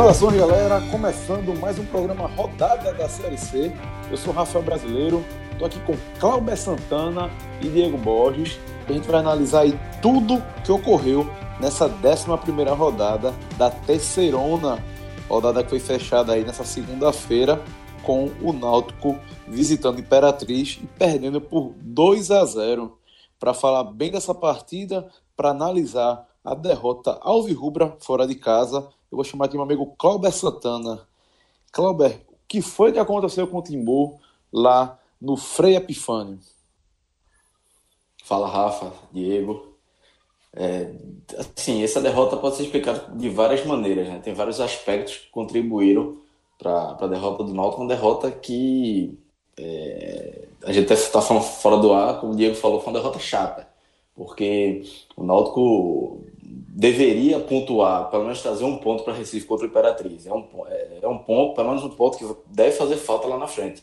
Saudações, galera! Começando mais um programa Rodada da Série C. Eu sou Rafael Brasileiro, estou aqui com Cláudio Santana e Diego Borges. A gente vai analisar aí tudo que ocorreu nessa 11 rodada da terceirona, rodada que foi fechada aí nessa segunda-feira com o Náutico visitando Imperatriz e perdendo por 2 a 0. Para falar bem dessa partida, para analisar a derrota alvirrubra fora de casa, eu vou chamar aqui meu amigo Clauber Santana. Clauber, o que foi que aconteceu com o Timbu lá no Frei Epifânio? Fala, Rafa, Diego. É, assim, essa derrota pode ser explicada de várias maneiras, né? Tem vários aspectos que contribuíram para a derrota do Náutico, uma derrota que é, a gente está falando fora do ar, como o Diego falou, foi uma derrota chata, porque o Náutico deveria pontuar, pelo menos trazer um ponto para Recife contra o Imperatriz. É um, é, é, um ponto, pelo menos um ponto que deve fazer falta lá na frente.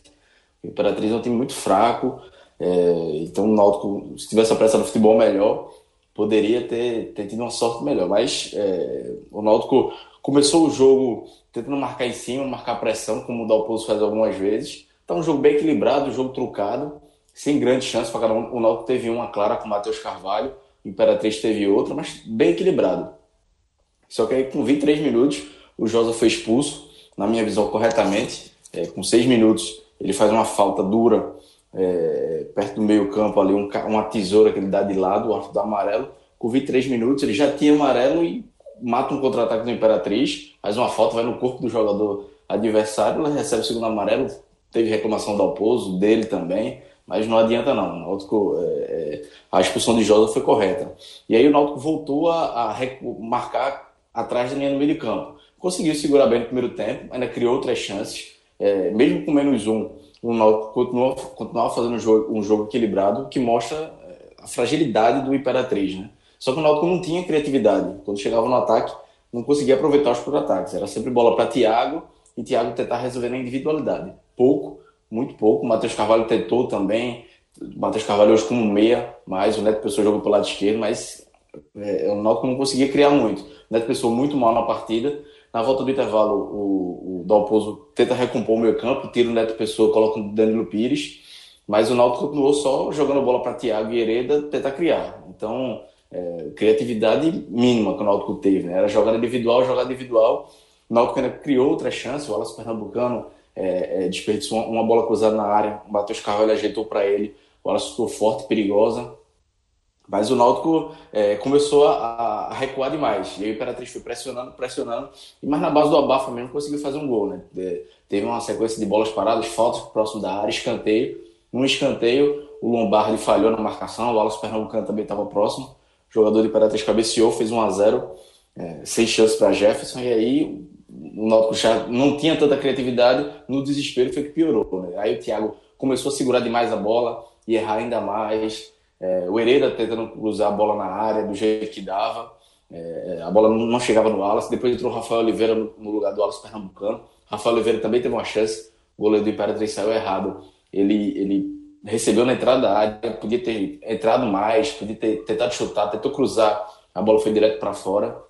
O Imperatriz é um time muito fraco, é, então o Náutico, se tivesse a no futebol melhor, poderia ter, ter tido uma sorte melhor. Mas é, o Náutico começou o jogo tentando marcar em cima, marcar pressão, como o Dalpozo faz algumas vezes. Então, um jogo bem equilibrado, um jogo trucado, sem grandes chances para cada um. O Náutico teve uma clara com o Matheus Carvalho, Imperatriz teve outra, mas bem equilibrado. Só que aí com 23 minutos o Josa foi expulso, na minha visão corretamente. É, com 6 minutos ele faz uma falta dura é, perto do meio campo ali, um, uma tesoura que ele dá de lado, o arco do amarelo. Com 23 minutos ele já tinha amarelo e mata um contra-ataque do Imperatriz, faz uma falta, vai no corpo do jogador adversário, ele recebe o segundo amarelo, teve reclamação do Alpozo, dele também mas não adianta não. O Náutico, é, é, a expulsão de Josa foi correta. E aí o Náutico voltou a, a marcar atrás da linha do meio de campo. Conseguiu segurar bem no primeiro tempo, ainda criou outras chances. É, mesmo com menos um, o Náutico continuava fazendo um jogo, um jogo equilibrado, que mostra é, a fragilidade do Imperatriz. Né? Só que o Náutico não tinha criatividade. Quando chegava no ataque, não conseguia aproveitar os contra-ataques. Era sempre bola para Thiago e Thiago tentar resolver na individualidade. Pouco muito pouco. O Matheus Carvalho tentou também. O Matheus Carvalho hoje como meia, mas o Neto Pessoa jogou pelo lado esquerdo, mas é, o Náutico não conseguia criar muito. O Neto Pessoa muito mal na partida. Na volta do intervalo, o, o Dalpozo tenta recompor o meio campo, tira o Neto Pessoa, coloca o Danilo Pires, mas o Náutico continuou só jogando bola para Thiago e Hereda tentar criar. Então, é, criatividade mínima que o Náutico teve, né? Era jogada individual, jogada individual. O Náutico ainda criou outras chances, o Wallace Pernambucano é, é, desperdiçou uma, uma, bola cruzada na área, o Matheus Carvalho ajeitou para ele, a bola ficou forte, perigosa, mas o Náutico é, começou a, a, recuar demais, e aí o Imperatriz foi pressionando, pressionando, mas na base do abafa mesmo conseguiu fazer um gol, né? teve uma sequência de bolas paradas, faltas próximo da área, escanteio, um escanteio, o Lombardi falhou na marcação, o Wallace Pernambucano também estava próximo, o jogador do Imperatriz cabeceou, fez 1 a 0 é, sem chance para Jefferson, e aí o Náutico já não tinha tanta criatividade, no desespero foi que piorou. Né? Aí o Thiago começou a segurar demais a bola e errar ainda mais. É, o Hereda tentando cruzar a bola na área do jeito que dava. É, a bola não chegava no Wallace. Depois entrou o Rafael Oliveira no, lugar do Wallace Pernambucano. Rafael Oliveira também teve uma chance. O goleiro do Imperatriz saiu errado. Ele, ele recebeu na entrada da área, podia ter entrado mais, podia ter tentado chutar, tentou cruzar. A bola foi direto para fora.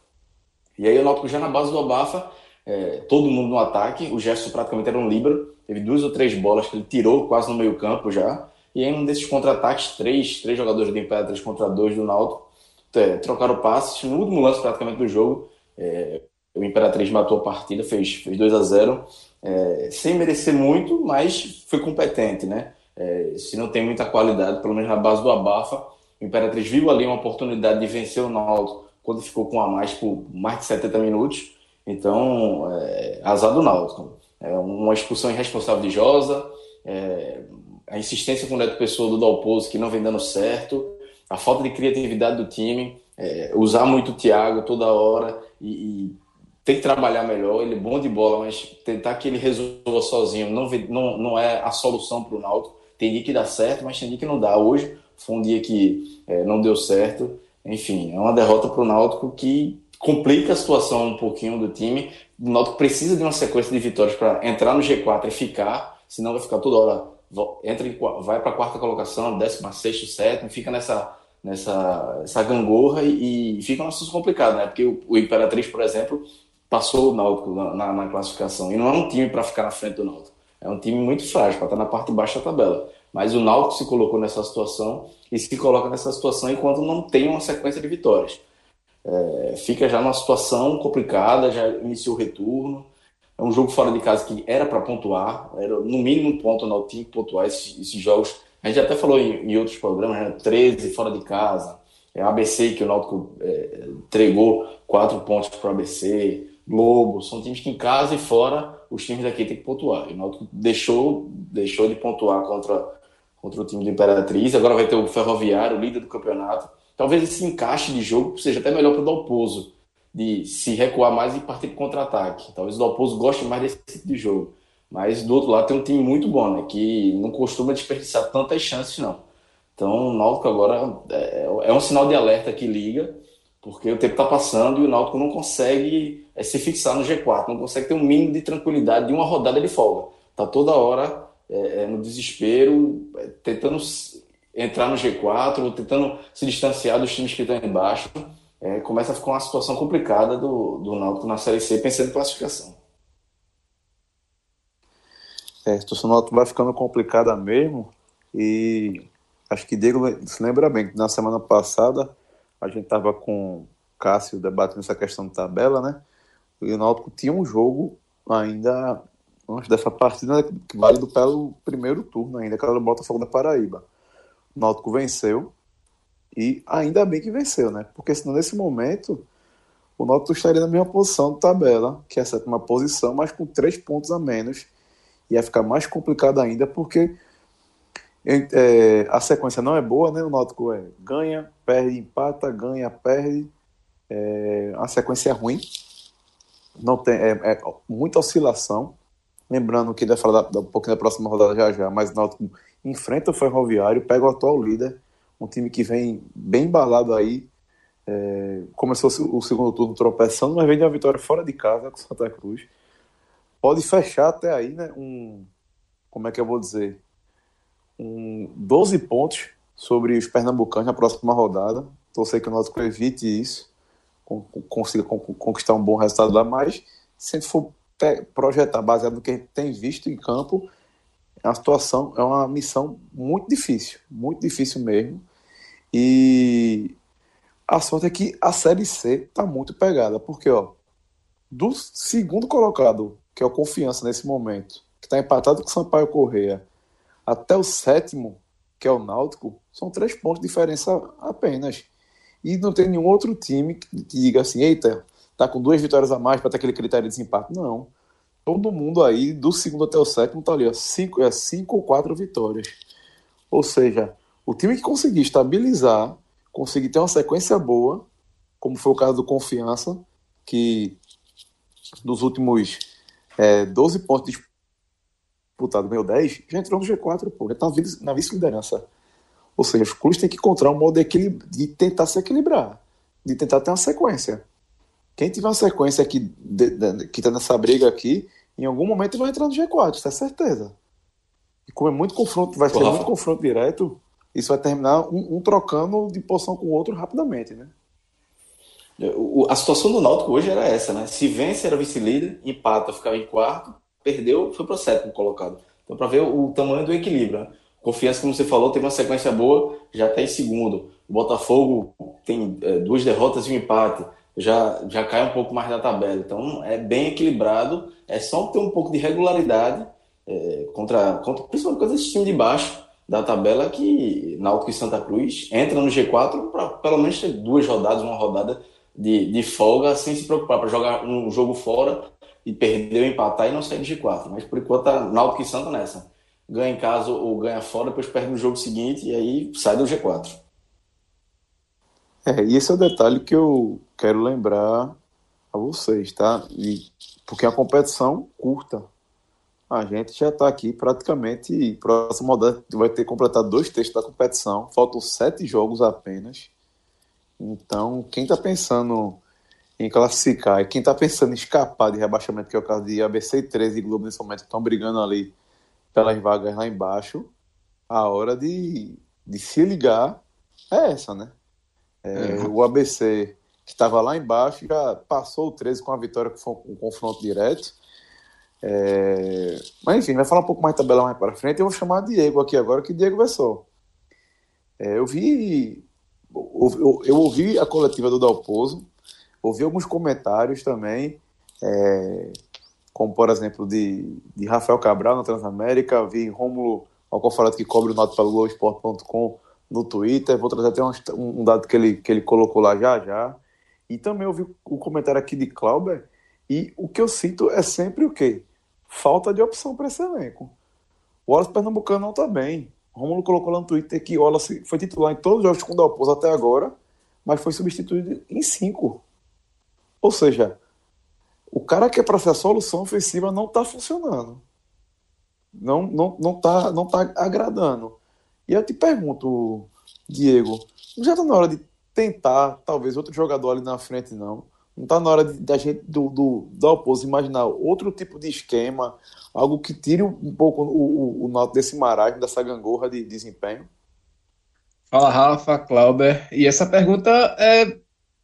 E aí o Náutico já na base do Abafa é, todo mundo no ataque. O Gerson praticamente era um líbero. Teve duas ou três bolas que ele tirou quase no meio campo já. E em um desses contra-ataques, três, três jogadores do Império, três contra dois do Náutico, é, trocaram passes. No último lance praticamente do jogo, é, o Imperatriz matou a partida, fez, fez 2 a 0 é, sem merecer muito, mas foi competente, né? É, se não tem muita qualidade, pelo menos na base do Abafa, o Imperatriz viu ali uma oportunidade de vencer o Náutico quando ficou com a mais por mais de 70 minutos então, é, azar do Náutico. É uma expulsão irresponsável de Josa, é, a insistência com o Neto Pessoa do Dalpozo, que não vem dando certo, a falta de criatividade do time, é, usar muito o Thiago toda hora e, e tem que trabalhar melhor. Ele é bom de bola, mas tentar que ele resolva sozinho não, não, não é a solução para o Náutico. Tem dia que dá certo, mas tem dia que não dá. Hoje foi um dia que é, não deu certo. Enfim, é uma derrota para o Náutico que complica a situação um pouquinho do time, o Náutico precisa de uma sequência de vitórias para entrar no G4 e ficar, senão vai ficar toda hora, entra em, vai para a quarta colocação, décima, sexto, sétimo, fica nessa, nessa essa gangorra e, e fica uma situação complicada, né? Porque o, o Imperatriz, por exemplo, passou o Náutico na, na, na classificação e não é um time para ficar na frente do Náutico. É um time muito frágil, para estar na parte baixa da tabela. Mas o Náutico se colocou nessa situação e se coloca nessa situação enquanto não tem uma sequência de vitórias. É, fica já numa situação complicada, já iniciou o retorno. É um jogo fora de casa que era para pontuar, era no mínimo um ponto, o Náutico tinha que pontuar esses, esses, jogos. A gente até falou em, em outros programas, né? 13 fora de casa, é ABC que o Náutico é, entregou quatro pontos para o ABC, Globo, são times que em casa e fora os times daqui têm que pontuar. E o Náutico deixou, deixou de pontuar contra contra o time do Imperatriz. Agora vai ter o Ferroviário, líder do campeonato. Talvez esse encaixe de jogo seja até melhor para o Dalpozo, de se recuar mais e partir para contra-ataque. Talvez o Dalpozo goste mais desse tipo de jogo. Mas do outro lado tem um time muito bom, né? Que não costuma desperdiçar tantas chances, não. Então o Náutico agora é, é um sinal de alerta que liga, porque o tempo está passando e o Náutico não consegue é, se fixar no G4, não consegue ter um mínimo de tranquilidade de uma rodada de folga. Tá toda hora é, é, no desespero, tentando entrar no G4, ou tentando se distanciar dos times que estão embaixo, é, começa a ficar uma situação complicada do, do Náutico na Série C, pensando em classificação. É, a situação do Náutico vai ficando complicada mesmo, e acho que Diego se lembra bem que na semana passada a gente estava com Cássio debatendo essa questão de tabela, né? E o Náutico tinha um jogo ainda antes dessa partida que válido pelo primeiro turno ainda, que era o Botafogo da Paraíba. O Náutico venceu e ainda bem que venceu, né? Porque senão nesse momento o Náutico estaria na mesma posição de tabela, que é a sétima posição, mas com três pontos a menos. Ia ficar mais complicado ainda, porque é, a sequência não é boa, né? O Náutico é, ganha, perde, empata, ganha, perde. É, a sequência é ruim. Não tem, é, é muita oscilação. Lembrando que ele vai falar da, um pouquinho da próxima rodada já já, mas o Náutico enfrenta o Ferroviário, pega o atual líder, um time que vem bem embalado aí. É, começou o segundo turno tropeçando, mas vem de uma vitória fora de casa com o Santa Cruz. Pode fechar até aí, né? Um, como é que eu vou dizer? Um 12 pontos sobre os pernambucanos na próxima rodada. Torcer que o Náutico evite isso, consiga conquistar um bom resultado lá, mas se a gente for projetar baseado no que a gente tem visto em campo, uma situação, é uma missão muito difícil, muito difícil mesmo. E a sorte é que a Série C está muito pegada, porque ó, do segundo colocado, que é o Confiança nesse momento, que está empatado com o Sampaio Correia, até o sétimo, que é o Náutico, são três pontos de diferença apenas. E não tem nenhum outro time que diga assim, eita, tá com duas vitórias a mais para ter aquele critério de desempate. Não. Todo mundo aí, do segundo até o sétimo, tá ali, ó, cinco, é, cinco ou quatro vitórias. Ou seja, o time que conseguir estabilizar, conseguir ter uma sequência boa, como foi o caso do Confiança, que dos últimos é, 12 pontos disputados, meu 10, já entrou no G4, pô, já tá na vice-liderança. Ou seja, os clubes têm que encontrar um modo de, de tentar se equilibrar, de tentar ter uma sequência. Quem tiver uma sequência aqui, de, de, que está nessa briga aqui, em algum momento vai entrar no G4, isso é certeza. E como é muito confronto, vai ser muito confronto direto, isso vai terminar um, um, trocando de posição com o outro rapidamente, né? A situação do Náutico hoje era essa, né? Se vence, era vice-líder, empata, ficava em quarto, perdeu, foi para o sétimo colocado. Então, para ver o, o, tamanho do equilíbrio. Né? Confiança, como você falou, teve uma sequência boa, já está em segundo. O Botafogo tem é, duas derrotas e um empate já, já cai um pouco mais da tabela. Então é bem equilibrado, é só ter um pouco de regularidade é, contra, contra principalmente contra esse time de baixo da tabela que Náutico e Santa Cruz entra no G4 para pelo menos ter duas rodadas, uma rodada de, de folga sem se preocupar para jogar um jogo fora e perder ou empatar e não sair do G4. Mas por enquanto tá Náutico e Santa nessa. Ganha em casa ou ganha fora, depois perde no jogo seguinte e aí sai do G4. É, e esse é o detalhe que eu quero lembrar a vocês, tá? E, porque uma competição curta. A gente já está aqui praticamente. Próximo rodada vai ter completado dois textos da competição. Faltam sete jogos apenas. Então, quem está pensando em classificar. E quem está pensando em escapar de rebaixamento, que é o caso de ABC 13 e Globo nesse momento, que estão brigando ali pelas vagas lá embaixo, a hora de, de se ligar é essa, né? É, é. O ABC, que estava lá embaixo, já passou o 13 com a vitória, que foi um confronto direto. É... Mas enfim, vai falar um pouco mais de tabela mais para frente. Eu vou chamar Diego aqui agora, que Diego Vessol. É, eu vi. Eu, ouvi a coletiva do Dalpozo, ouvi alguns comentários também, é, como por exemplo de, de Rafael Cabral na Transamérica, vi Rômulo Alcofarato que cobre o noto pelo Globoesporte.com no Twitter. Vou trazer até um, um, dado que ele, que ele colocou lá já já. E também ouvi o comentário aqui de Clauber. E o que eu sinto é sempre o quê? Falta de opção para esse elenco. O Wallace Pernambucano não está bem. O Romulo colocou lá no Twitter que o Wallace foi titular em todos os jogos com o Dalpozo até agora, mas foi substituído em cinco. Ou seja, o cara que é para ser a solução ofensiva não está funcionando. Não, não, não, tá, não tá agradando. E eu te pergunto, Diego, já está na hora de tentar, talvez, outro jogador ali na frente, não? Não está na hora da gente, do, do, imaginar outro tipo de esquema, algo que tire um pouco o, o, o desse marasmo, dessa gangorra de desempenho? Fala, Rafa, Clauber. E essa pergunta é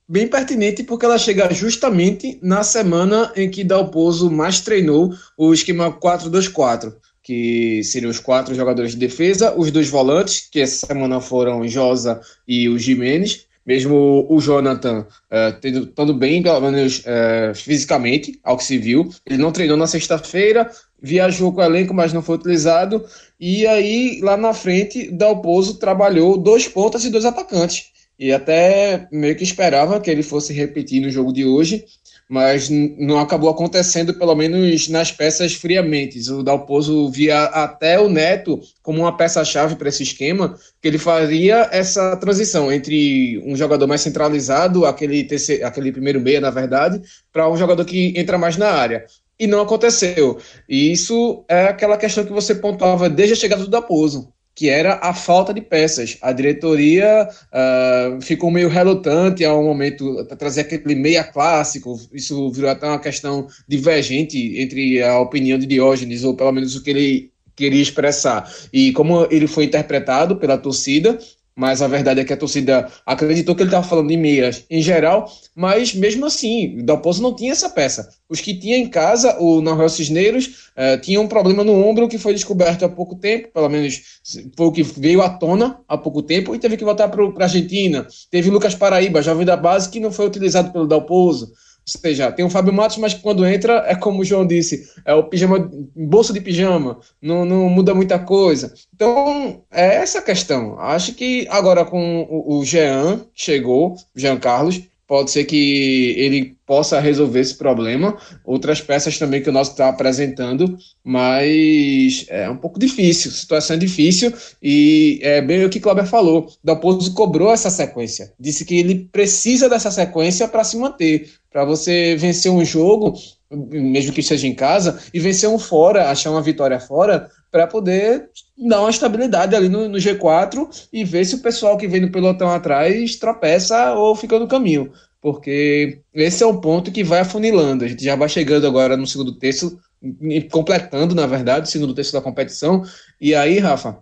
bem pertinente porque ela chega justamente na semana em que Dalpozo mais treinou o esquema 4-2-4, que seriam os quatro jogadores de defesa, os dois volantes, que essa semana foram Josa e o Jimenez, mesmo o Jonathan uh, estando bem, pelo menos uh, fisicamente, ao que se viu. Ele não treinou na sexta-feira, viajou com o elenco, mas não foi utilizado. E aí, lá na frente, Dalpozo trabalhou dois pontas e dois atacantes. E até meio que esperava que ele fosse repetir no jogo de hoje, mas não acabou acontecendo, pelo menos nas peças friamente. O Dalpozo via até o Neto como uma peça-chave para esse esquema, que ele faria essa transição entre um jogador mais centralizado, aquele, terceiro, aquele primeiro meia, na verdade, para um jogador que entra mais na área. E não aconteceu. E isso é aquela questão que você pontuava desde a chegada do Dalpozo que era a falta de peças. A diretoria uh, ficou meio relutante ao momento para trazer aquele meia clássico. Isso virou até uma questão divergente entre a opinião de Diógenes, ou pelo menos o que ele queria expressar, e como ele foi interpretado pela torcida mas a verdade é que a torcida acreditou que ele estava falando de meias em geral, mas mesmo assim, o Dalpozo não tinha essa peça. Os que tinha em casa, o Noel Cisneiros, eh, tinha um problema no ombro que foi descoberto há pouco tempo, pelo menos foi o que veio à tona há pouco tempo, e teve que voltar para a Argentina. Teve o Lucas Paraíba, jovem da base, que não foi utilizado pelo Dalpozo. Seja, tem o Fábio Matos, mas quando entra, é como o João disse, é o pijama, bolso de pijama, não, não muda muita coisa. Então, é essa questão. Acho que agora com o, o Jean, chegou, Jean Carlos, pode ser que ele possa resolver esse problema. Outras peças também que o nosso está apresentando, mas é um pouco difícil, situação é difícil e é bem o que Cláudio falou. Dalpozo cobrou essa sequência, disse que ele precisa dessa sequência para se manter, para você vencer um jogo, mesmo que seja em casa, e vencer um fora, achar uma vitória fora, para poder dar uma estabilidade ali no, no, G4 e ver se o pessoal que vem no pelotão atrás tropeça ou fica no caminho. Porque esse é o ponto que vai afunilando. A gente já vai chegando agora no segundo terço, completando, na verdade, o segundo terço da competição. E aí, Rafa,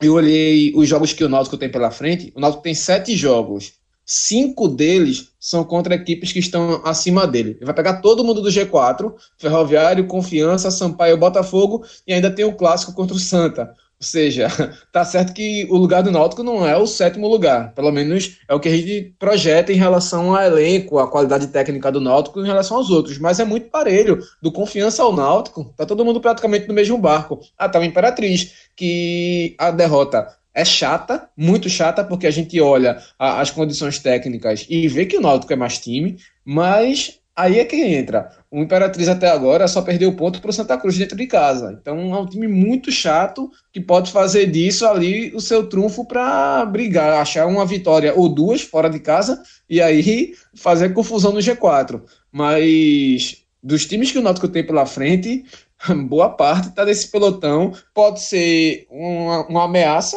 eu olhei os jogos que o Náutico tem pela frente. O Náutico tem sete jogos cinco deles são contra equipes que estão acima dele. Ele vai pegar todo mundo do G4, Ferroviário, Confiança, Sampaio, Botafogo e ainda tem o clássico contra o Santa. Ou seja, tá certo que o lugar do Náutico não é o sétimo lugar, pelo menos é o que a gente projeta em relação ao elenco, a qualidade técnica do Náutico em relação aos outros, mas é muito parelho, do Confiança ao Náutico, tá todo mundo praticamente no mesmo barco. Ah, tá o Imperatriz, que a derrota é chata, muito chata, porque a gente olha a, as condições técnicas e vê que o Náutico é mais time, mas aí é que entra. O Imperatriz até agora só perdeu ponto para o Santa Cruz dentro de casa. Então é um time muito chato que pode fazer disso ali o seu trunfo para brigar, achar uma vitória ou duas fora de casa e aí fazer confusão no G4. Mas dos times que o Náutico tem pela frente, boa parte está desse pelotão. Pode ser uma, uma ameaça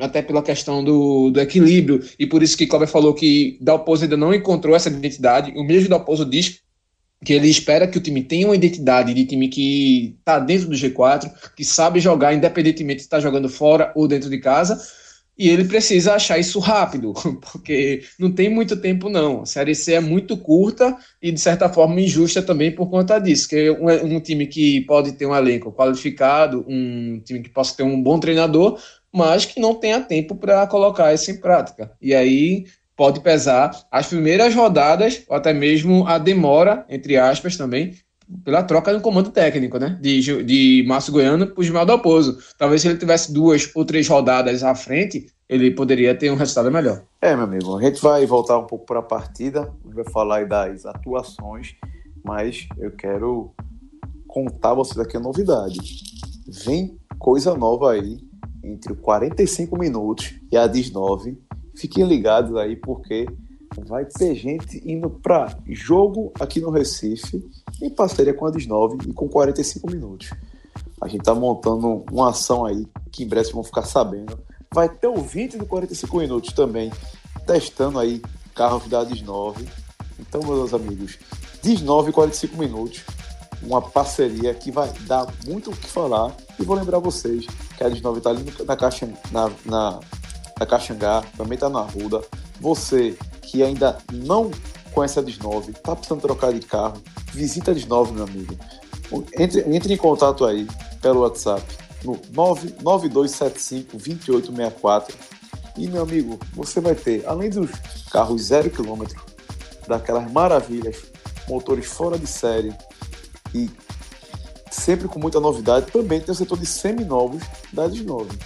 até pela questão do, do equilíbrio, e por isso que Cláudio falou que Dalpozo ainda não encontrou essa identidade. O mesmo Dalpozo diz que ele espera que o time tenha uma identidade de time que está dentro do G4, que sabe jogar independentemente se está jogando fora ou dentro de casa, e ele precisa achar isso rápido, porque não tem muito tempo não. A Série C é muito curta e de certa forma injusta também por conta disso, que um, um time que pode ter um elenco qualificado, um time que possa ter um bom treinador, mas que não tenha tempo para colocar isso em prática. E aí pode pesar as primeiras rodadas, ou até mesmo a demora, entre aspas, também, pela troca do comando técnico, né? De, de Márcio Goiano para o Gilmar Dalpozo. Talvez se ele tivesse duas ou três rodadas à frente, ele poderia ter um resultado melhor. É, meu amigo, a gente vai voltar um pouco para a partida, vai falar das atuações, mas eu quero contar a vocês aqui a novidade. Vem coisa nova aí entre 45 minutos e a 19. Fiquem ligados aí porque vai ter gente indo para jogo aqui no Recife em parceria com a 19 e com 45 minutos. A gente tá montando uma ação aí que em breve vão ficar sabendo. Vai ter o 20 do 45 minutos também, testando aí carros da 19. Então, meus amigos, 19 e 45 minutos uma parceria que vai dar muito o que falar. E vou lembrar vocês que a Desnova está ali na, Caixa, na, na, na também está na Ruda. Você que ainda não conhece a Desnove, está precisando trocar de carro, visita a Desnove, meu amigo. Entre, entre em contato aí pelo WhatsApp no 99275 2864 e meu amigo, você vai ter, além dos carros zero quilômetro, daquelas maravilhas, motores fora de série, e sempre com muita novidade, também tem o setor de seminovos da Desnove.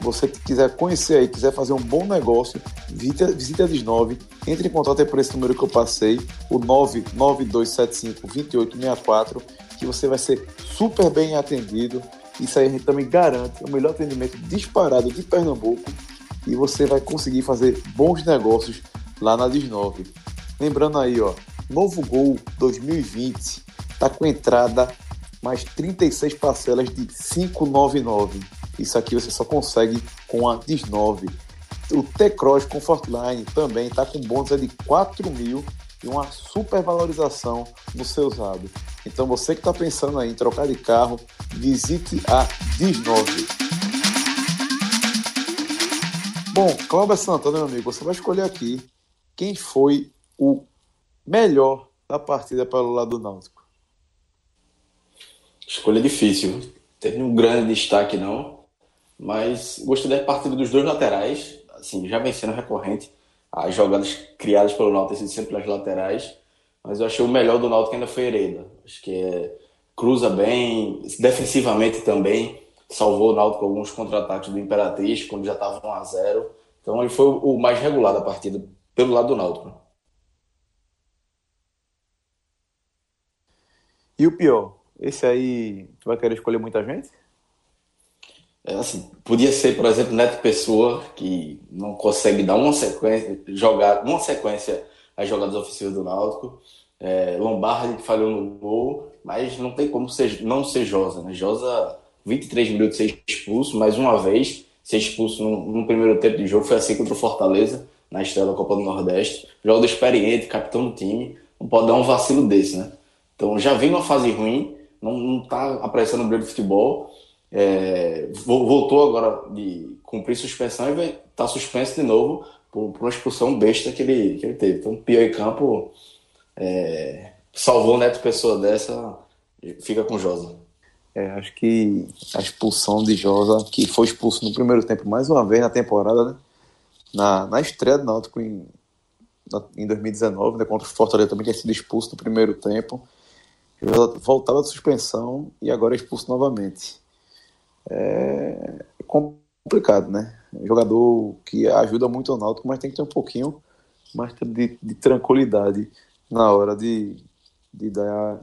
Você que quiser conhecer aí, quiser fazer um bom negócio, visite, a Desnove, entre em contato aí por esse número que eu passei, o 99275-2864, que você vai ser super bem atendido. Isso aí a gente também garante o melhor atendimento disparado de Pernambuco e você vai conseguir fazer bons negócios lá na Desnove. Lembrando aí, ó, novo Gol 2020 Está com entrada mais 36 parcelas de 599. Isso aqui você só consegue com a Dis9. O T-Cross Comfortline também está com bônus de 4 mil e uma super valorização no seu usado. Então você que está pensando aí em trocar de carro, visite a Dis9. Bom, Cláudio Santana, meu amigo, você vai escolher aqui quem foi o melhor da partida pelo lado do Náutico. Escolha difícil. Teve um grande destaque, não. Mas gostei da partida dos dois laterais. Assim, já vencendo recorrente. As jogadas criadas pelo Náutico sempre pelas laterais. Mas eu achei o melhor do Náutico ainda foi Hereda. Acho que é, cruza bem, defensivamente também. Salvou o Náutico alguns contra-ataques do Imperatriz, quando já estava 1 a 0 Então ele foi o mais regular da partida, pelo lado do Náutico. E o pior? Esse aí, tu vai querer escolher muita gente? É assim, podia ser, por exemplo, Neto Pessoa, que não consegue dar uma sequência, jogar uma sequência às jogadas ofensivas do Náutico. É, Lombardi, que falhou no gol, mas não tem como ser, não ser Josa, né? Josa, 23 minutos ser expulso, mais uma vez, ser expulso no, no, primeiro tempo de jogo, foi assim contra o Fortaleza, na estreia da Copa do Nordeste. Jogador experiente, capitão do time, não pode dar um vacilo desse, né? Então já vem uma fase ruim, não está aparecendo no brilho do futebol. É, voltou agora de cumprir suspensão e vai estar tá suspenso de novo por, por, uma expulsão besta que ele, que ele teve. Então, Pior em campo é, salvou o Neto Pessoa dessa, fica com Josa. É, acho que a expulsão de Josa, que foi expulso no primeiro tempo mais uma vez na temporada, né? na, na estreia do Náutico em, em 2019, né, contra o Fortaleza também tinha sido expulso no primeiro tempo voltava da suspensão e agora é expulso novamente. É complicado, né? jogador que ajuda muito o Náutico, mas tem que ter um pouquinho mais de, de tranquilidade na hora de, de dar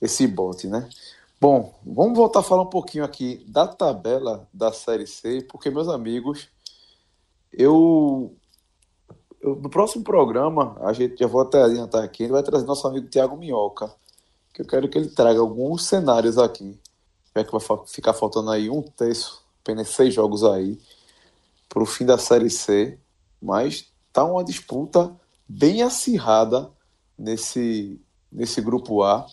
esse bote, né? Bom, vamos voltar a falar um pouquinho aqui da tabela da Série C, porque, meus amigos, eu, eu no próximo programa, a gente já vou até adiantar aqui, ele vai trazer nosso amigo Tiago Minhoca, que eu quero que ele traga alguns cenários aqui, já que vai ficar faltando aí um terço apenas seis jogos aí para o fim da Série C, mas tá uma disputa bem acirrada nesse, nesse grupo A.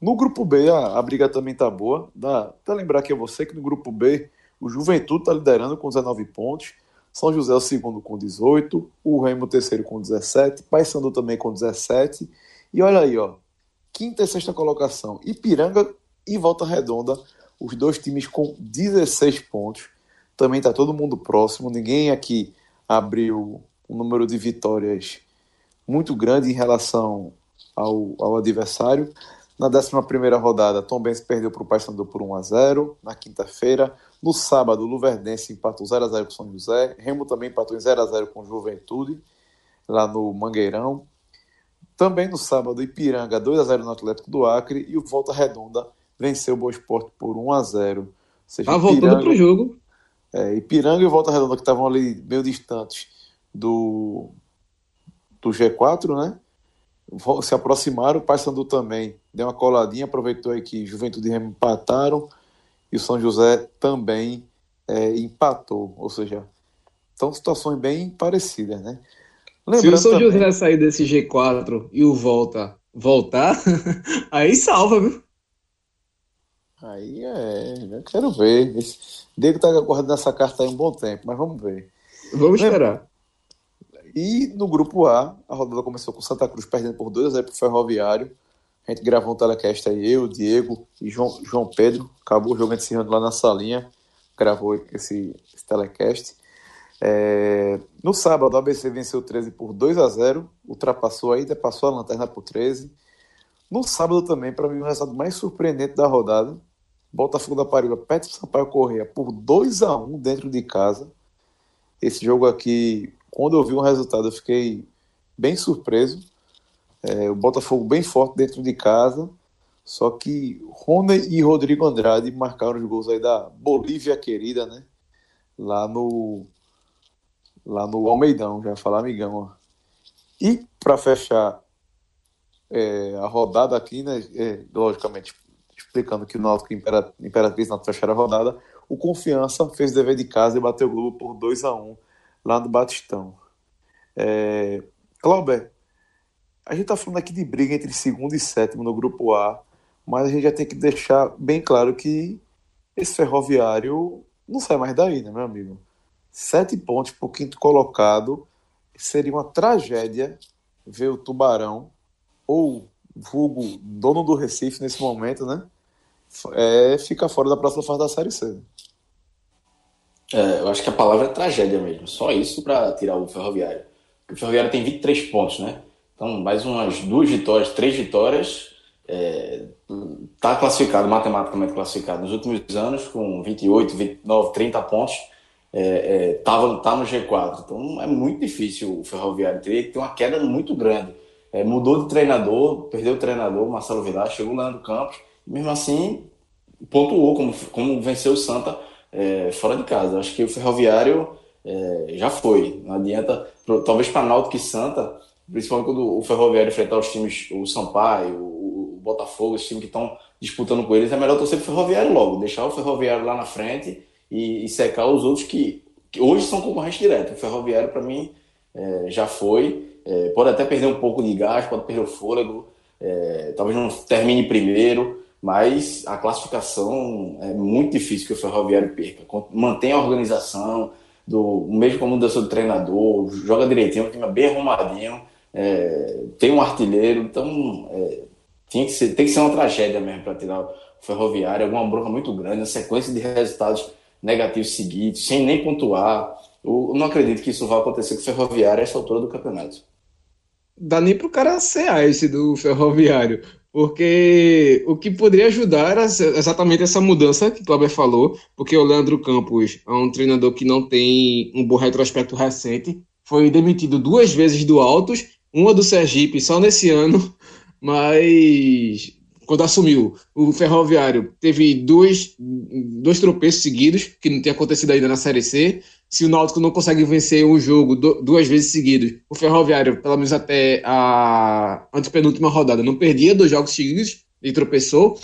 No grupo B, a, a briga também tá boa. Dá até lembrar aqui a você que no grupo B, o Juventude está liderando com 19 pontos, São José o segundo com 18, o Remo o terceiro com 17, Paysandu também com 17. E olha aí, ó, quinta e sexta colocação, Ipiranga e Volta Redonda, os dois times com 16 pontos. Também está todo mundo próximo, ninguém aqui abriu um número de vitórias muito grande em relação ao, ao adversário. Na 11 rodada, Tom Benz perdeu para o Paysandu por 1 a 0 na quinta-feira. No sábado, Luverdense empatou 0 a 0 com São José. Remo também empatou em 0 a 0 com Juventude, lá no Mangueirão. Também no sábado, Ipiranga 2 a 0 no Atlético do Acre e o Volta Redonda venceu o Boa Esporte por 1 a 0 seja, tá voltando para o jogo. É, Ipiranga e o Volta Redonda, que estavam ali meio distantes do, do G4, né? Se aproximaram, o Paysandu também deu uma coladinha, aproveitou aí que Juventude e Remo empataram e o São José também é, empatou, ou seja, são situações bem parecidas, né? Lembrando Se o São também... José sair desse G4 e o Volta voltar, aí salva, viu? Aí é, eu quero ver. Esse... Diego tá guardando essa carta aí um bom tempo, mas vamos ver. Vamos esperar. E no grupo A, a rodada começou com Santa Cruz perdendo por 2 a 0 pro Ferroviário. A gente gravou um telecast aí, eu, Diego e João, João Pedro. Acabou o jogo encerrando lá na salinha. Gravou esse, esse telecast. É, no sábado, a ABC venceu o 13 por 2 a 0 ultrapassou ainda, passou a lanterna por 13. No sábado também, para mim, o resultado mais surpreendente da rodada, Botafogo da Paraíba perde Sampaio Correia por 2 a 1 dentro de casa. Esse jogo aqui, quando eu vi o resultado, eu fiquei bem surpreso. É, o Botafogo bem forte dentro de casa. Só que Rony e Rodrigo Andrade marcaram os gols aí da Bolívia querida, né? Lá no lá no Almeidão, já falar amigão. Ó. E para fechar é, a rodada aqui, né? É, logicamente, explicando que o Náutico Imperatriz não fecharam a rodada, o Confiança fez dever de casa e bateu o Globo por 2 a 1 lá no Batistão. É, Clauber, a gente está falando aqui de briga entre segundo e sétimo no grupo A, mas a gente já tem que deixar bem claro que esse ferroviário não sai mais daí, né, meu amigo? Sete pontos para o quinto colocado seria uma tragédia ver o Tubarão ou vulgo dono do Recife nesse momento, né? É, fica fora da próxima fase da Série C. É, eu acho que a palavra é tragédia mesmo. Só isso para tirar o Ferroviário. O Ferroviário tem 23 pontos, né? Então, mais umas duas vitórias, três vitórias, está é, classificado, matematicamente classificado. Nos últimos anos, com 28, 29, 30 pontos, é, é, tá no G4. Então, é muito difícil o Ferroviário. Ter uma queda muito grande. É, mudou de treinador, perdeu o treinador, Marcelo Vilar, chegou o Leandro Campos, mesmo assim pontuou como, como venceu o Santa é, fora de casa. Acho que o Ferroviário é, já foi. Não adianta, talvez para Náutico e Santa, principalmente quando o Ferroviário enfrentar os times, o Sampaio, o, o Botafogo, os times que estão disputando com eles, é melhor torcer para o Ferroviário logo, deixar o Ferroviário lá na frente e, e secar os outros que, que, hoje são concorrentes diretos. O Ferroviário, para mim, é, já foi. É, pode até perder um pouco de gás, pode perder o fôlego, é, talvez não termine primeiro, mas a classificação é muito difícil que o Ferroviário perca. Mantém a organização, do, mesmo com a mudança do treinador, joga direitinho, um time bem arrumadinho, é, tem um artilheiro, então é, tem, que ser, tem que ser uma tragédia mesmo para tirar o Ferroviário, alguma bronca muito grande, uma sequência de resultados negativos seguidos, sem nem pontuar. Eu, não acredito que isso vá acontecer com o Ferroviário a essa altura do campeonato. Dá nem para o cara ser esse do Ferroviário, porque o que poderia ajudar era exatamente essa mudança que o Kleber falou, porque o Leandro Campos é um treinador que não tem um bom retrospecto recente, foi demitido duas vezes do Altos, uma do Sergipe só nesse ano, mas quando assumiu o Ferroviário teve dois, dois tropeços seguidos, que não tinha acontecido ainda na Série C, se o Náutico não consegue vencer um jogo duas vezes seguidas, o Ferroviário, pelo menos até a antepenúltima rodada, não perdia dois jogos seguidos e tropeçou,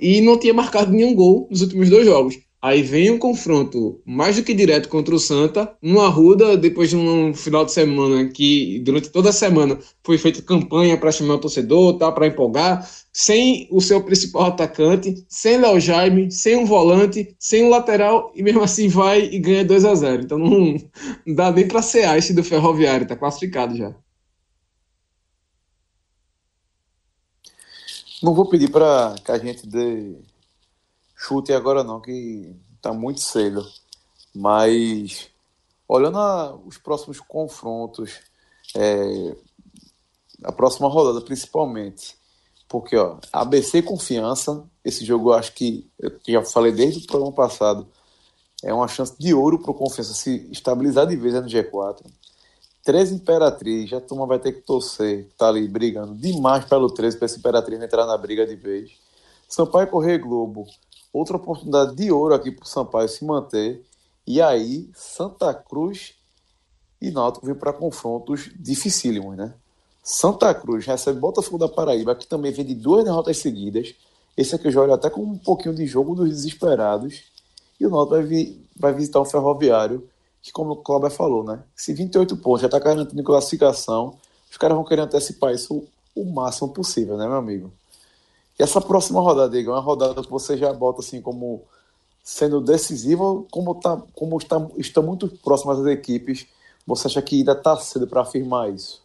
e não tinha marcado nenhum gol nos últimos dois jogos. Aí vem um confronto mais do que direto contra o Santa, no Arruda, depois de um final de semana que, durante toda a semana, foi feita campanha para chamar o torcedor, tá, para empolgar, sem o seu principal atacante, sem Léo Jaime, sem um volante, sem um lateral, e mesmo assim vai e ganha 2 a 0 Então não, dá nem para ser esse do Ferroviário, tá classificado já. Não vou pedir para que a gente dê chute agora não, que está muito cedo. Mas olhando a, os próximos confrontos, é, a próxima rodada principalmente, porque ó, ABC Confiança, esse jogo eu acho que eu já falei desde o programa passado, é uma chance de ouro para o Confiança se estabilizar de vez no G4. 13 Imperatriz, já a turma vai ter que torcer, tá ali brigando demais pelo 13 para esse Imperatriz entrar na briga de vez. Sampaio Correio Globo, outra oportunidade de ouro aqui para o Sampaio se manter. E aí, Santa Cruz e Náutico vêm para confrontos dificílimos, né? Santa Cruz recebe Botafogo da Paraíba, que também vem de duas derrotas seguidas. Esse aqui eu já olho até com um pouquinho de jogo dos desesperados. E o Náutico vai, vi, vai visitar o Ferroviário, que como o Cláudio falou, né? Se 28 pontos já está garantindo classificação, os caras vão querer antecipar isso o máximo possível, né, meu amigo? E essa próxima rodada, Diego, é uma rodada que você já bota assim como sendo decisiva, como, tá, como está, estão muito próximas as equipes, você acha que ainda está cedo para afirmar isso?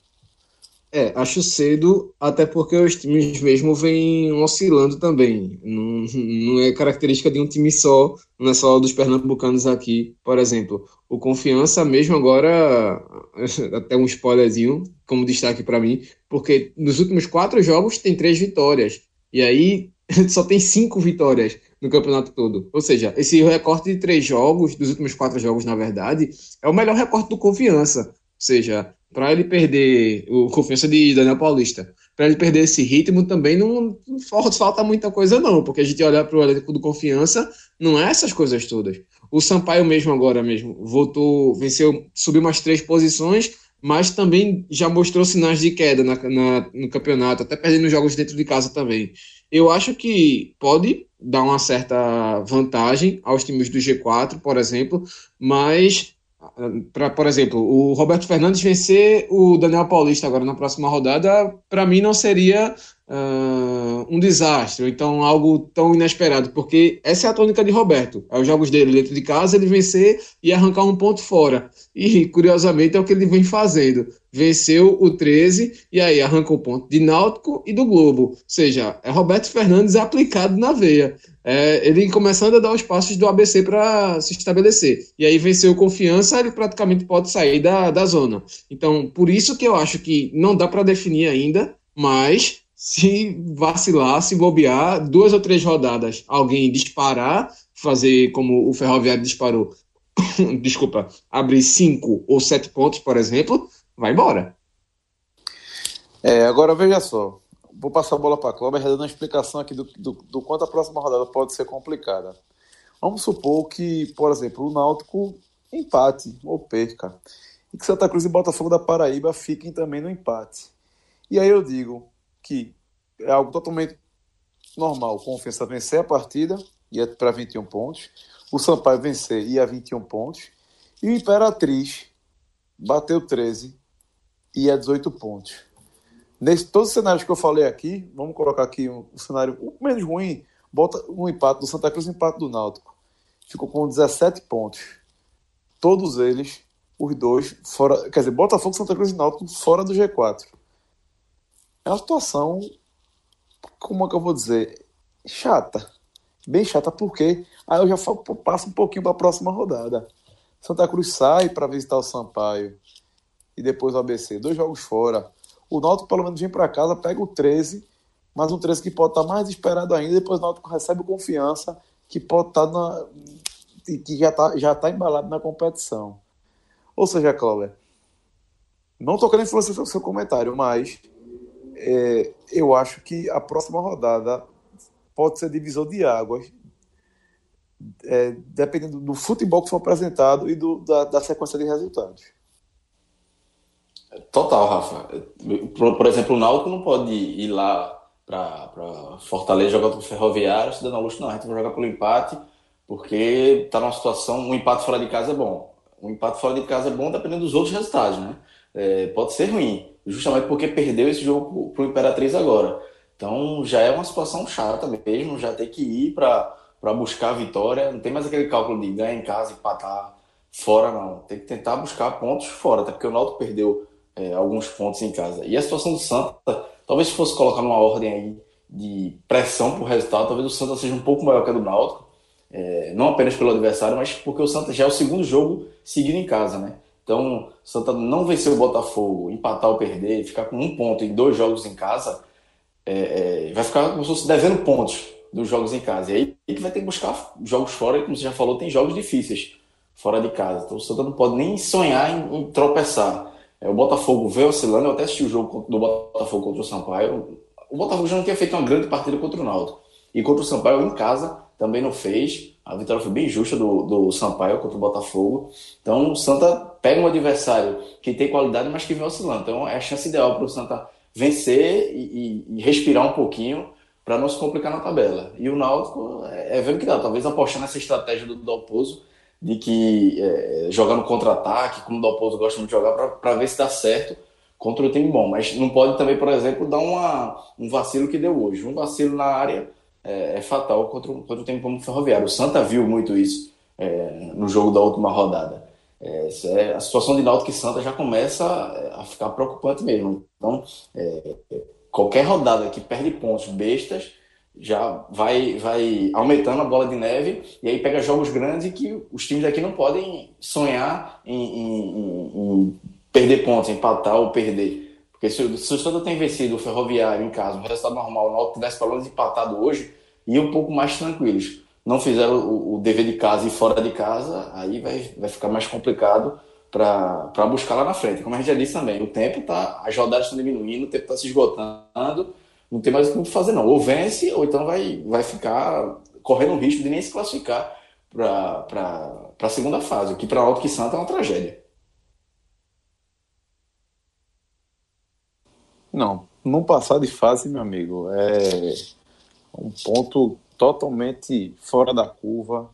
É, acho cedo, até porque os times mesmo vêm oscilando também. Não, não é característica de um time só, não é só dos pernambucanos aqui. Por exemplo, o Confiança, mesmo agora, até um spoilerzinho, como destaque para mim, porque nos últimos quatro jogos tem três vitórias. E aí só tem cinco vitórias no campeonato todo. Ou seja, esse recorte de três jogos, dos últimos quatro jogos, na verdade, é o melhor recorte do confiança. Ou seja, para ele perder o confiança de Daniel Paulista, para ele perder esse ritmo também não, não falta muita coisa, não, porque a gente olhar para o elenco do confiança, não é essas coisas todas. O Sampaio mesmo agora mesmo voltou, venceu, subiu umas três posições mas também já mostrou sinais de queda na, na, no campeonato, até perdendo jogos dentro de casa também. Eu acho que pode dar uma certa vantagem aos times do G4, por exemplo, mas, pra, por exemplo, o Roberto Fernandes vencer o Daniel Paulista agora na próxima rodada, para mim não seria uh, um desastre, ou então algo tão inesperado, porque essa é a tônica de Roberto. É os jogos dele dentro de casa, ele vencer e arrancar um ponto fora. E, curiosamente, é o que ele vem fazendo. Venceu o 13 e aí arrancou o ponto de Náutico e do Globo. Ou seja, é Roberto Fernandes aplicado na veia. É, ele começando a dar os passos do ABC para se estabelecer. E aí venceu confiança, ele praticamente pode sair da, da zona. Então, por isso que eu acho que não dá para definir ainda, mas se vacilar, se bobear, duas ou três rodadas, alguém disparar, fazer como o Ferroviário disparou, desculpa, abrir cinco ou sete pontos, por exemplo, vai embora. É, agora veja só, vou passar a bola para a Cláudia, dando uma explicação aqui do, do, do, quanto a próxima rodada pode ser complicada. Vamos supor que, por exemplo, o Náutico empate ou perca, e que Santa Cruz e Botafogo da Paraíba fiquem também no empate. E aí eu digo, que é algo totalmente normal. Confiança vencer a partida, ia para 21 pontos. O Sampaio vencer, ia a 21 pontos. E o Imperatriz bateu 13, ia a 18 pontos. Nesse, todos os cenários que eu falei aqui, vamos colocar aqui um, um cenário um menos ruim, bota um empate do Santa Cruz e um empate do Náutico. Ficou com 17 pontos. Todos eles, os dois, fora. Quer dizer, Botafogo, Santa Cruz e Náutico fora do G4. É uma situação, como é que eu vou dizer, chata. Bem chata, porque aí eu já passo um pouquinho para a próxima rodada. Santa Cruz sai para visitar o Sampaio e depois o ABC. Dois jogos fora. O Náutico pelo menos vem para casa, pega o 13, mas um 13 que pode estar tá mais esperado ainda. Depois o Náutico recebe confiança, que pode estar tá na. que já está já tá embalado na competição. Ou seja, Cláudia, não estou querendo influenciar o seu comentário, mas é, eu acho que a próxima rodada pode ser divisor de águas, é, dependendo do futebol que for apresentado e do, da, da, sequência de resultados. Total, Rafa. Por, por exemplo, o Náutico não pode ir lá para Fortaleza jogar com o Ferroviário, se dando a luxo, não, a gente vai jogar pelo empate, porque está numa situação, um empate fora de casa é bom. Um empate fora de casa é bom dependendo dos outros resultados, né? É, pode ser ruim, justamente porque perdeu esse jogo para o Imperatriz agora. Então já é uma situação chata mesmo, já tem que ir para buscar a vitória. Não tem mais aquele cálculo de ganhar em casa, empatar fora, não. Tem que tentar buscar pontos fora, até porque o Náutico perdeu é, alguns pontos em casa. E a situação do Santa, talvez se fosse colocar numa ordem aí de pressão por resultado, talvez o Santa seja um pouco maior que a do Náutico. É, não apenas pelo adversário, mas porque o Santa já é o segundo jogo seguido em casa, né? Então, Santa não vencer o Botafogo, empatar ou perder, ficar com um ponto em dois jogos em casa, é, é, vai ficar como se fosse devendo pontos dos jogos em casa. E aí ele vai ter que buscar jogos fora, e como você já falou, tem jogos difíceis fora de casa. Então o Santa não pode nem sonhar em, em tropeçar. É, o Botafogo veio oscilando, eu até assisti o jogo do Botafogo contra o Sampaio. O Botafogo já não tinha feito uma grande partida contra o Náutico. E contra o Sampaio em casa também não fez. A vitória foi bem justa do, do Sampaio contra o Botafogo. Então o Santa pega um adversário que tem qualidade, mas que vem oscilando. Então é a chance ideal para o Santa vencer e, e, e respirar um pouquinho para não se complicar na tabela. E o Náutico é, é vendo que dá, talvez apostar nessa estratégia do Dalpozo de que é, jogar no contra-ataque, como o Dalpozo gosta de jogar, para ver se dá certo contra o time bom. Mas não pode também, por exemplo, dar uma, um vacilo que deu hoje. Um vacilo na área é, é fatal contra, contra o time como Ferroviário. O Santa viu muito isso é, no jogo da última rodada. É, é, a situação de Náutico e Santa já começa a ficar preocupante mesmo. Então, é, qualquer rodada que perde pontos bestas já vai, vai aumentando a bola de neve e aí pega jogos grandes que os times daqui não podem sonhar em, em, em perder pontos, empatar ou perder. Porque se, se o Santa tem vencido o Ferroviário em casa, o resultado normal, o Náutico tivesse pelo menos empatado hoje, ia um pouco mais tranquilos não fizeram o, o dever de casa e fora de casa, aí vai, vai ficar mais complicado para buscar lá na frente. Como a gente já disse também, o tempo tá, as rodadas estão diminuindo, o tempo está se esgotando, não tem mais o que fazer não. Ou vence, ou então vai, vai ficar correndo o risco de nem se classificar para a segunda fase, o que para Alto que Santa é uma tragédia. Não, não passar de fase, meu amigo, é um ponto totalmente fora da curva,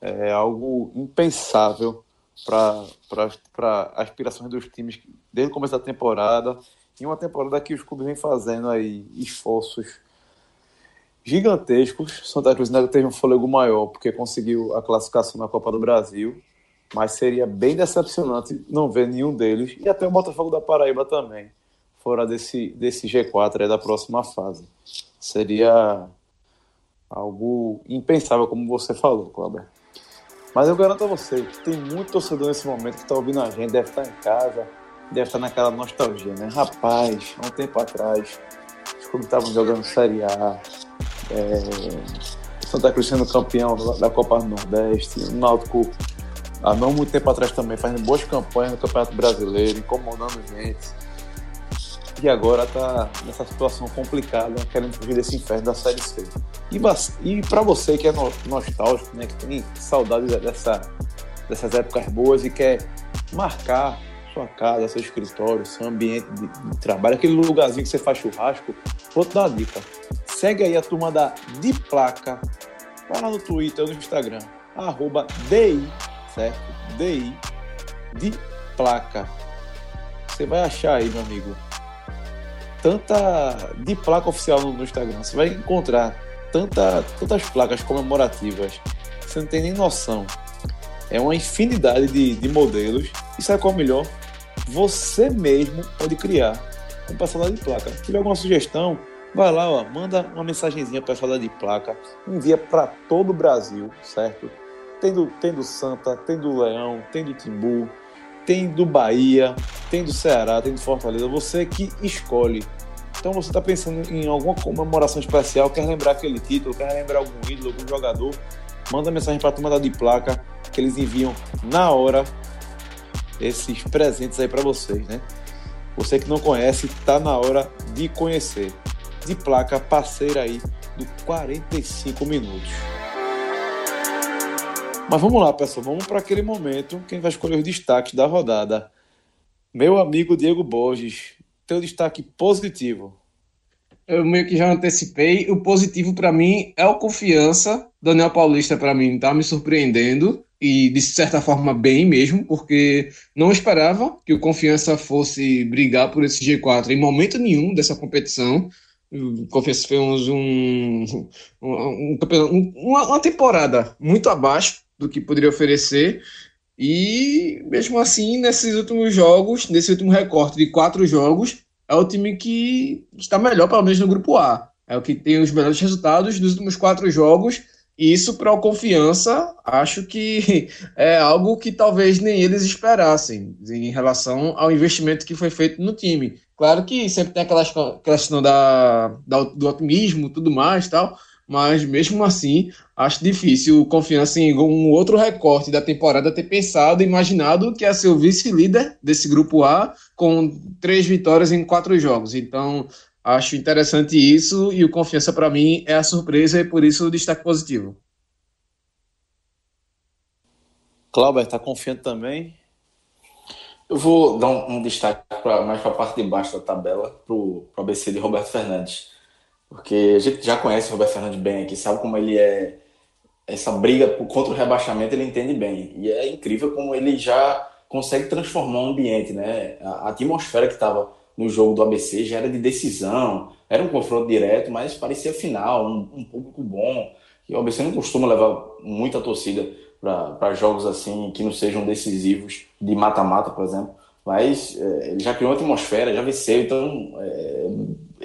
é algo impensável para aspirações dos times desde o começo da temporada. E uma temporada que os clubes vêm fazendo aí esforços gigantescos. Santa Cruz ainda teve um fôlego maior porque conseguiu a classificação na Copa do Brasil, mas seria bem decepcionante não ver nenhum deles e até o Botafogo da Paraíba também fora desse, desse G4 aí da próxima fase. Seria Algo impensável, como você falou, Cláudio. Mas eu garanto a você que tem muito torcedor nesse momento que está ouvindo a gente, deve estar em casa, deve estar naquela nostalgia, né? Rapaz, há um tempo atrás, clubes estavam jogando Série A, é, Santa Cruz sendo campeão da Copa do Nordeste, o Náutico há não muito tempo atrás também fazendo boas campanhas no Campeonato Brasileiro, incomodando gente e agora está nessa situação complicada, querendo fugir desse inferno da Série C. E, e para você que é nostálgico, né, que tem saudades dessa, dessas épocas boas e quer marcar sua casa, seu escritório, seu ambiente de, de trabalho, aquele lugarzinho que você faz churrasco, vou te dar uma dica. Segue aí a turma da De Placa, vai lá no Twitter ou no Instagram, arroba DI, certo? DI, de placa. Você vai achar aí, meu amigo, tanta de placa oficial no, Instagram. Você vai encontrar tanta, tantas placas comemorativas. Você não tem nem noção. É uma infinidade de, de modelos. E sabe qual é o melhor? Você mesmo pode criar um pessoal de placa. Se tiver alguma sugestão, vai lá, ó, manda uma mensagenzinha para pessoal de placa, envia para todo o Brasil, certo? Tem do, tem do Santa, tem do Leão, tem do Timbu, tem do Bahia, tem do Ceará, tem do Fortaleza, você que escolhe. Então você está pensando em alguma comemoração especial, quer lembrar aquele título, quer lembrar algum ídolo, algum jogador, manda mensagem para a turma da de placa que eles enviam na hora esses presentes aí para vocês, né? Você que não conhece, tá na hora de conhecer. De placa parceira aí do 45 minutos. Mas vamos lá, pessoal, vamos para aquele momento que a gente vai escolher os destaques da rodada. Meu amigo Diego Borges, teu destaque positivo. eu meio que já antecipei. O positivo para mim é o confiança. Daniel Paulista, para mim, tá me surpreendendo e de certa forma bem mesmo, porque não esperava que o Confiança fosse brigar por esse G4 em momento nenhum dessa competição. O Confiança fez um, um, um, uma, uma temporada muito abaixo do que poderia oferecer. E mesmo assim, nesses últimos jogos, nesse último recorte de quatro jogos, é o time que está melhor, pelo menos no grupo A. É o que tem os melhores resultados dos últimos quatro jogos. E isso, para a confiança, acho que é algo que talvez nem eles esperassem em relação ao investimento que foi feito no time. Claro que sempre tem aquela questão da, da do otimismo tudo mais tal, mas mesmo assim, acho difícil o Confiança em um outro recorte da temporada ter pensado, imaginado que ia ser o vice-líder desse grupo A com três vitórias em quatro jogos. Então, acho interessante isso e o Confiança para mim é a surpresa e por isso o destaque positivo. Cláudio, está confiante também? Eu vou dar um, um destaque pra, mais para a parte de baixo da tabela, para o ABC de Roberto Fernandes porque a gente já conhece o Roberto Fernandes bem aqui, sabe como ele é. Essa briga contra o rebaixamento ele entende bem. E é incrível como ele já consegue transformar o ambiente, né? A, atmosfera que estava no jogo do ABC já era de decisão, era um confronto direto, mas parecia final, um, um público bom. E o ABC não costuma levar muita torcida para jogos assim que não sejam decisivos, de mata-mata, por exemplo. Mas é, ele já criou uma atmosfera, já venceu, então é,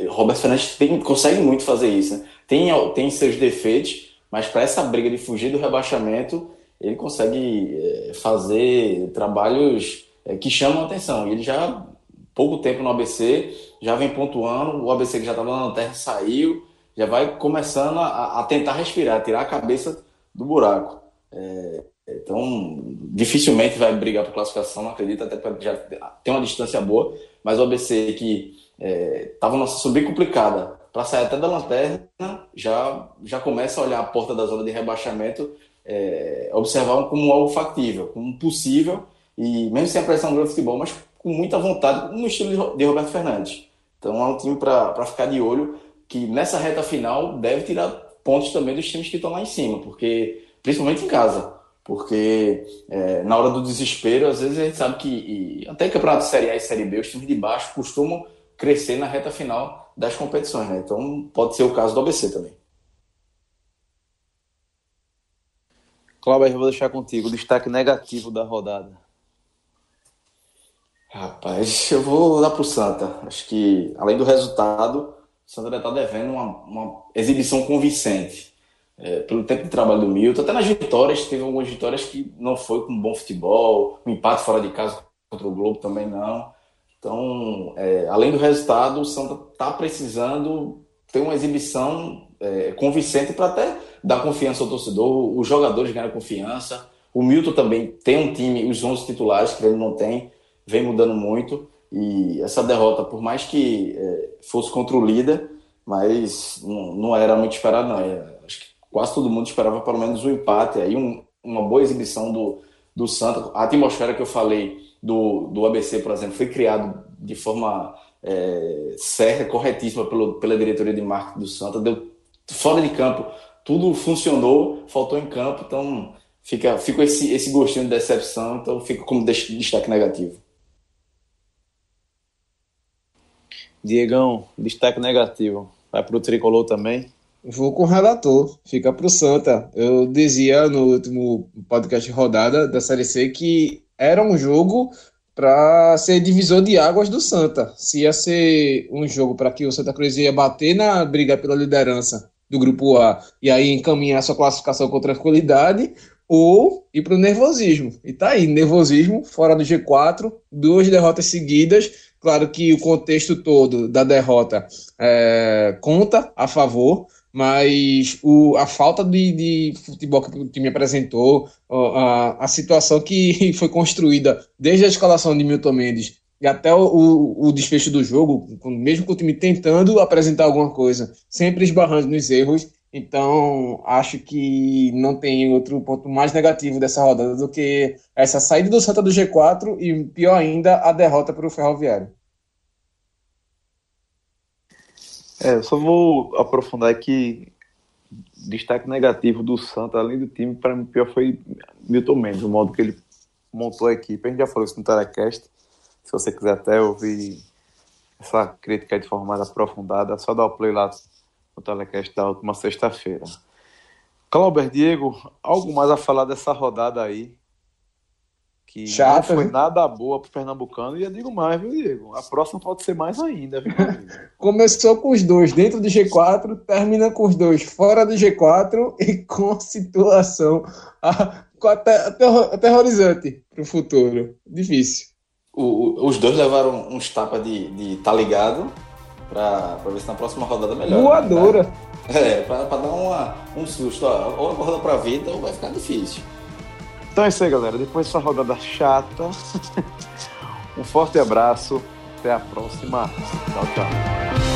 Roberto Fernandes tem, consegue muito fazer isso. Né? Tem, tem seus defeitos, mas para essa briga de fugir do rebaixamento, ele consegue é, fazer trabalhos é, que chamam atenção. Ele já, pouco tempo no ABC, já vem pontuando. O ABC que já estava na terra saiu, já vai começando a, a, tentar respirar, tirar a cabeça do buraco. É, então, dificilmente vai brigar por classificação, não acredito, até porque já tem uma distância boa, mas o ABC que estava é, uma situação bem complicada. Para sair até da lanterna, já, já começa a olhar a porta da zona de rebaixamento, é, observar como algo factível, como possível, e mesmo sem a pressão do futebol, mas com muita vontade, no estilo de Roberto Fernandes. Então é um time para ficar de olho, que nessa reta final deve tirar pontos também dos times que estão lá em cima, porque principalmente em casa. Porque é, na hora do desespero, às vezes a gente sabe que, e, até campeonato Série A e Série B, os times de baixo costumam crescer na reta final das competições, né? Então pode ser o caso do ABC também. Cláudio, eu vou deixar contigo o destaque negativo da rodada. Rapaz, eu vou dar para o Santa. Acho que, além do resultado, o Santa está devendo uma, uma, exibição convincente. É, pelo tempo de trabalho do Milton, até nas vitórias, teve algumas vitórias que não foi com bom futebol, um empate fora de casa contra o Globo também não. Então, é, além do resultado, o Santa está precisando ter uma exibição é, convincente para até dar confiança ao torcedor, os jogadores ganham confiança. O Milton também tem um time, os 11 titulares que ele não tem, vem mudando muito. E essa derrota, por mais que é, fosse contra o líder, mas não, não era muito esperado, não. É, acho que quase todo mundo esperava pelo menos um empate, aí um, uma boa exibição do, do Santa. A atmosfera que eu falei do, do ABC, por exemplo, foi criado de forma é, certa, corretíssima pelo, pela diretoria de marketing do Santa, deu fora de campo, tudo funcionou, faltou em campo, então fica, fica esse, esse gostinho de decepção, então fica como destaque negativo. Diegão, destaque negativo. Vai para o tricolor também? Vou com o relator, fica para o Santa. Eu dizia no último podcast rodada da Série C que era um jogo para ser divisor de águas do Santa. Se ia ser um jogo para que o Santa Cruz ia bater na briga pela liderança do grupo A e aí encaminhar sua classificação com tranquilidade, ou ir para o nervosismo. E tá aí, nervosismo fora do G4, duas derrotas seguidas. Claro que o contexto todo da derrota é, conta a favor, mas o, a falta de, de, futebol que o time apresentou, a, a situação que foi construída desde a escalação de Milton Mendes e até o, o, o, desfecho do jogo, mesmo com o time tentando apresentar alguma coisa, sempre esbarrando nos erros. Então, acho que não tem outro ponto mais negativo dessa rodada do que essa saída do Santa do G4 e, pior ainda, a derrota para o Ferroviário. É, eu só vou aprofundar que destaque negativo do Santos, além do time, para mim, pior foi Milton Mendes, o modo que ele montou a equipe. A gente já falou isso no Telecast. Se você quiser até ouvir essa crítica de forma mais aprofundada, é só dar o play lá no Telecast da última sexta-feira. Clauber, Diego, algo mais a falar dessa rodada aí? Que Chato, não foi viu? nada boa pro Pernambucano. E eu digo mais, viu, Diego? A próxima pode ser mais ainda, viu, Começou com os dois dentro do G4, termina com os dois fora do G4 e com situação aterrorizante pro futuro. Difícil. O, os dois levaram uns tapas de, de tá ligado pra, pra ver se na próxima rodada melhor. Voadora. Né? É, pra, pra dar uma, um susto. Ó, ou acorda pra vida ou vai ficar difícil. Então é isso aí, galera. Depois dessa rodada chata, um forte abraço. Até a próxima. Tchau, tchau.